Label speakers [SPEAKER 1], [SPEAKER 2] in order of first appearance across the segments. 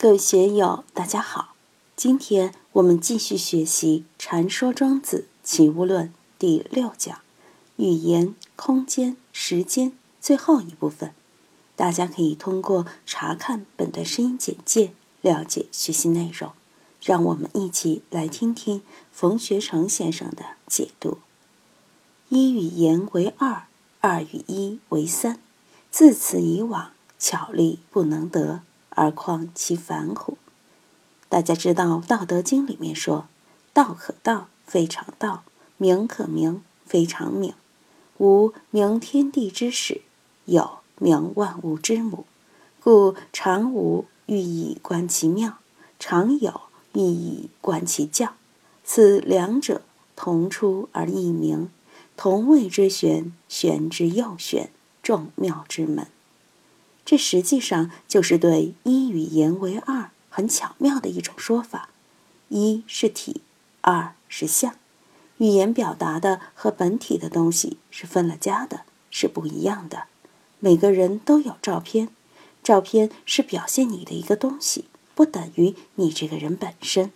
[SPEAKER 1] 各位学友，大家好！今天我们继续学习《禅说庄子·齐物论》第六讲“语言、空间、时间”最后一部分。大家可以通过查看本段声音简介了解学习内容。让我们一起来听听冯学成先生的解读：“一语言为二，二语一为三，自此以往，巧立不能得。”而况其反乎？大家知道《道德经》里面说：“道可道，非常道；名可名，非常名。无名，天地之始；有名，万物之母。故常无欲以观其妙，常有欲以观其教。此两者，同出而异名，同谓之玄，玄之又玄，众妙之门。”这实际上就是对一语言为二很巧妙的一种说法。一是体，二是相。语言表达的和本体的东西是分了家的，是不一样的。每个人都有照片，照片是表现你的一个东西，不等于你这个人本身。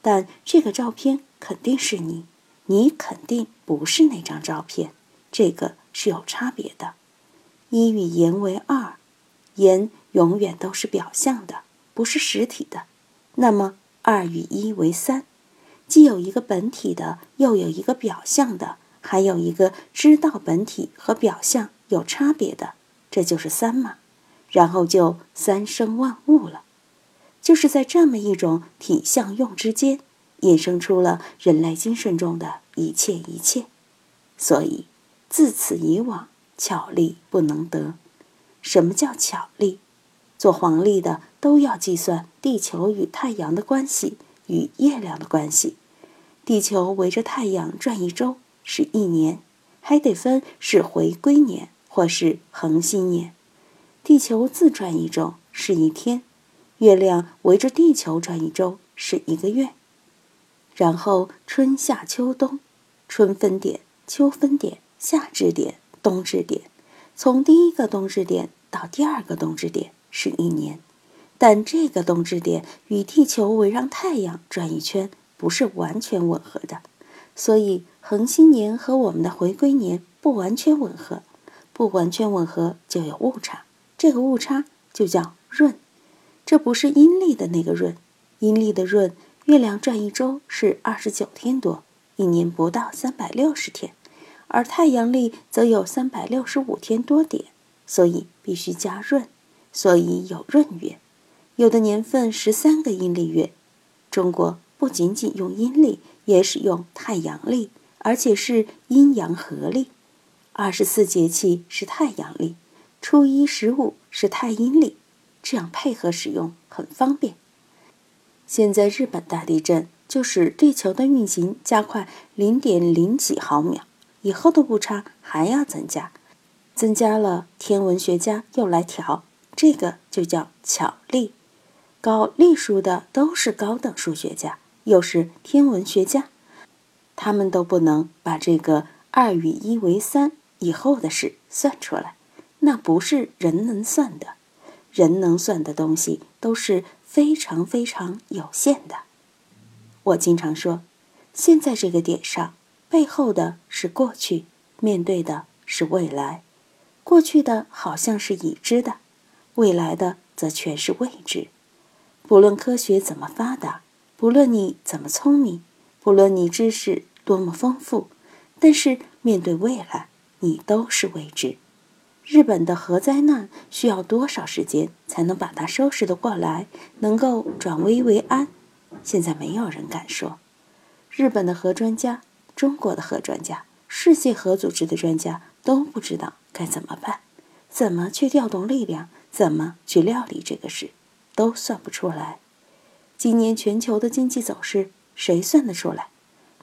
[SPEAKER 1] 但这个照片肯定是你，你肯定不是那张照片，这个是有差别的。一语言为二。言永远都是表象的，不是实体的。那么二与一为三，既有一个本体的，又有一个表象的，还有一个知道本体和表象有差别的，这就是三嘛。然后就三生万物了，就是在这么一种体相用之间，衍生出了人类精神中的一切一切。所以自此以往，巧立不能得。什么叫巧立？做黄历的都要计算地球与太阳的关系与月亮的关系。地球围着太阳转一周是一年，还得分是回归年或是恒星年。地球自转一周是一天，月亮围着地球转一周是一个月。然后春夏秋冬，春分点，秋分点，夏至点，冬至点。从第一个冬至点到第二个冬至点是一年，但这个冬至点与地球围绕太阳转一圈不是完全吻合的，所以恒星年和我们的回归年不完全吻合，不完全吻合就有误差，这个误差就叫闰。这不是阴历的那个闰，阴历的闰，月亮转一周是二十九天多，一年不到三百六十天。而太阳历则有三百六十五天多点，所以必须加闰，所以有闰月。有的年份十三个阴历月。中国不仅仅用阴历，也使用太阳历，而且是阴阳合历。二十四节气是太阳历，初一十五是太阴历，这样配合使用很方便。现在日本大地震就使地球的运行加快零点零几毫秒。以后的误差还要增加，增加了，天文学家又来调，这个就叫巧立。搞历数的都是高等数学家，又是天文学家，他们都不能把这个二与一为三以后的事算出来，那不是人能算的。人能算的东西都是非常非常有限的。我经常说，现在这个点上。背后的是过去，面对的是未来。过去的好像是已知的，未来的则全是未知。不论科学怎么发达，不论你怎么聪明，不论你知识多么丰富，但是面对未来，你都是未知。日本的核灾难需要多少时间才能把它收拾得过来，能够转危为安？现在没有人敢说。日本的核专家。中国的核专家、世界核组织的专家都不知道该怎么办，怎么去调动力量，怎么去料理这个事，都算不出来。今年全球的经济走势，谁算得出来？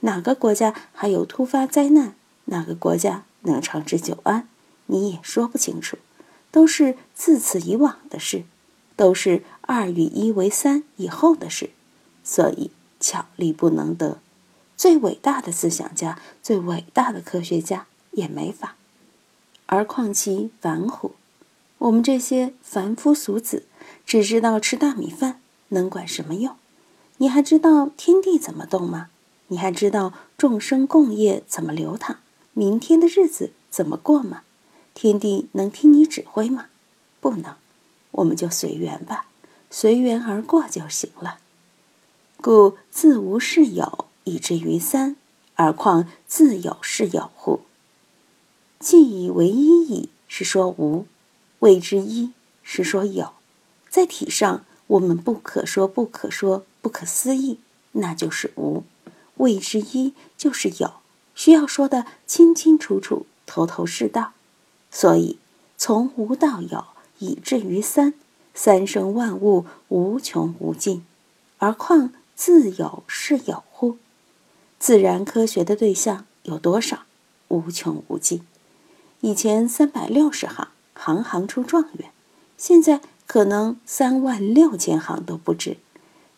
[SPEAKER 1] 哪个国家还有突发灾难？哪个国家能长治久安？你也说不清楚。都是自此以往的事，都是二与一为三以后的事，所以巧立不能得。最伟大的思想家，最伟大的科学家也没法，而况其凡乎？我们这些凡夫俗子，只知道吃大米饭，能管什么用？你还知道天地怎么动吗？你还知道众生共业怎么流淌？明天的日子怎么过吗？天地能听你指挥吗？不能，我们就随缘吧，随缘而过就行了。故自无是有，以至于三，而况自有是有乎？既以为一矣，是说无；谓之一，是说有。在体上，我们不可说不可说不可思议，那就是无；谓之一，就是有，需要说的清清楚楚。头头是道，所以从无到有，以至于三，三生万物无穷无尽，而况自有是有？自然科学的对象有多少？无穷无尽。以前三百六十行，行行出状元，现在可能三万六千行都不止。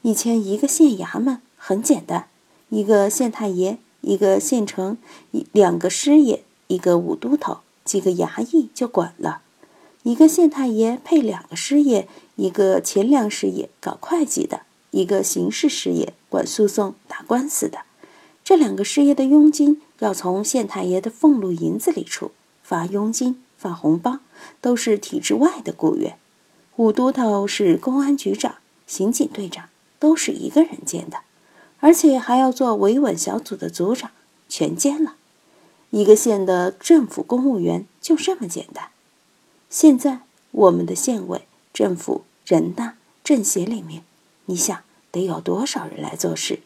[SPEAKER 1] 以前一个县衙门很简单，一个县太爷，一个县丞，一两个师爷。一个武都头，几个衙役就管了；一个县太爷配两个师爷，一个钱粮师爷搞会计的，一个刑事师爷管诉讼打官司的。这两个师爷的佣金要从县太爷的俸禄银子里出，发佣金、发红包都是体制外的雇员。武都头是公安局长、刑警队长，都是一个人兼的，而且还要做维稳小组的组长，全兼了。一个县的政府公务员就这么简单。现在我们的县委、政府、人大、政协里面，你想得有多少人来做事？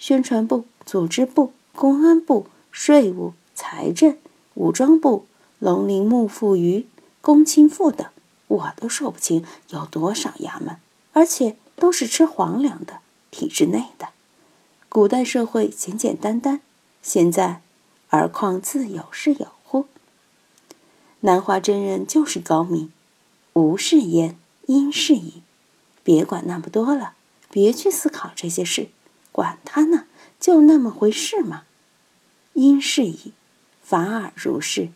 [SPEAKER 1] 宣传部、组织部、公安部、税务、财政、武装部、农林牧副渔、工青妇等，我都说不清有多少衙门，而且都是吃皇粮的，体制内的。古代社会简简单单，现在。而况自有是有乎？南华真人就是高明，无是焉，因是矣。别管那么多了，别去思考这些事，管他呢，就那么回事嘛。因是矣，法尔如是。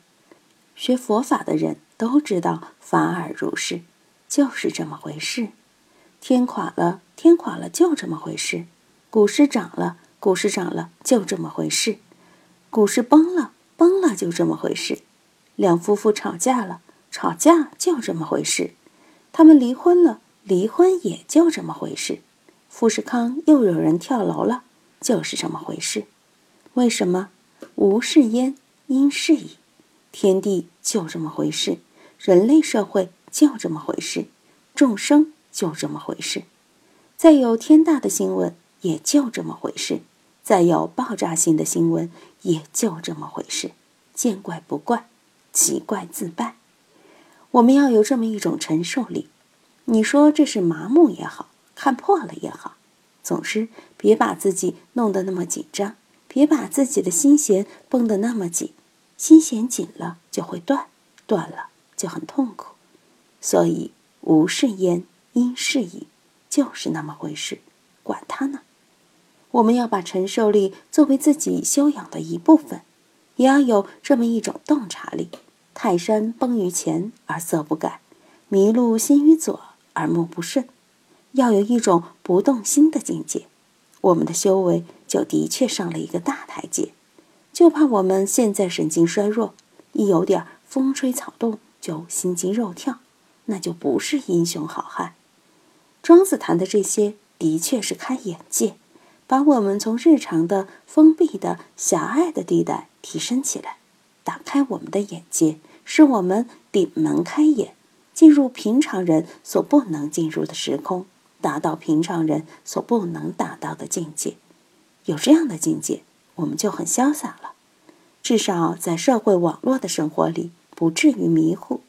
[SPEAKER 1] 学佛法的人都知道，法尔如是，就是这么回事。天垮了，天垮了，就这么回事。股市涨了，股市涨了，就这么回事。股市崩了，崩了，就这么回事。两夫妇吵架了，吵架就这么回事。他们离婚了，离婚也就这么回事。富士康又有人跳楼了，就是这么回事。为什么？无是焉，因是矣。天地就这么回事，人类社会就这么回事，众生就这么回事。再有天大的新闻，也就这么回事。再有爆炸性的新闻，也就这么回事，见怪不怪，奇怪自败。我们要有这么一种承受力。你说这是麻木也好看破了也好，总之别把自己弄得那么紧张，别把自己的心弦绷得那么紧。心弦紧了就会断，断了就很痛苦。所以无是焉，因是矣，就是那么回事，管他呢。我们要把承受力作为自己修养的一部分，也要有这么一种洞察力。泰山崩于前而色不改，麋鹿心于左而目不顺，要有一种不动心的境界。我们的修为就的确上了一个大台阶。就怕我们现在神经衰弱，一有点风吹草动就心惊肉跳，那就不是英雄好汉。庄子谈的这些，的确是开眼界。把我们从日常的封闭的狭隘的地带提升起来，打开我们的眼界，使我们顶门开眼，进入平常人所不能进入的时空，达到平常人所不能达到的境界。有这样的境界，我们就很潇洒了。至少在社会网络的生活里，不至于迷糊。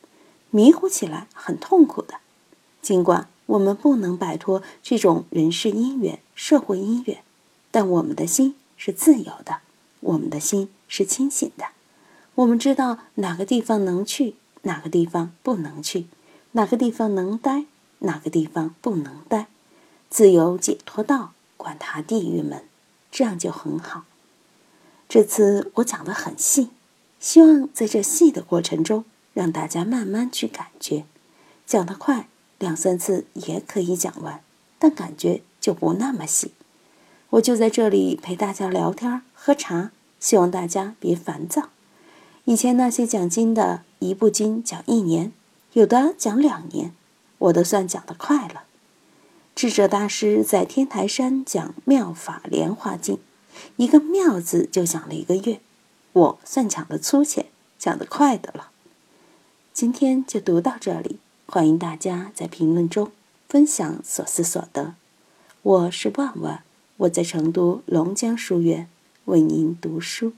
[SPEAKER 1] 迷糊起来很痛苦的。尽管我们不能摆脱这种人事因缘、社会因缘。但我们的心是自由的，我们的心是清醒的。我们知道哪个地方能去，哪个地方不能去，哪个地方能待，哪个地方不能待。自由解脱道，管他地狱门，这样就很好。这次我讲的很细，希望在这细的过程中，让大家慢慢去感觉。讲得快，两三次也可以讲完。但感觉就不那么细。我就在这里陪大家聊天喝茶，希望大家别烦躁。以前那些讲经的，一部经讲一年，有的讲两年，我都算讲得快了。智者大师在天台山讲《妙法莲华经》，一个“妙”字就讲了一个月，我算讲得粗浅，讲得快的了。今天就读到这里，欢迎大家在评论中分享所思所得。我是万万。我在成都龙江书院为您读书。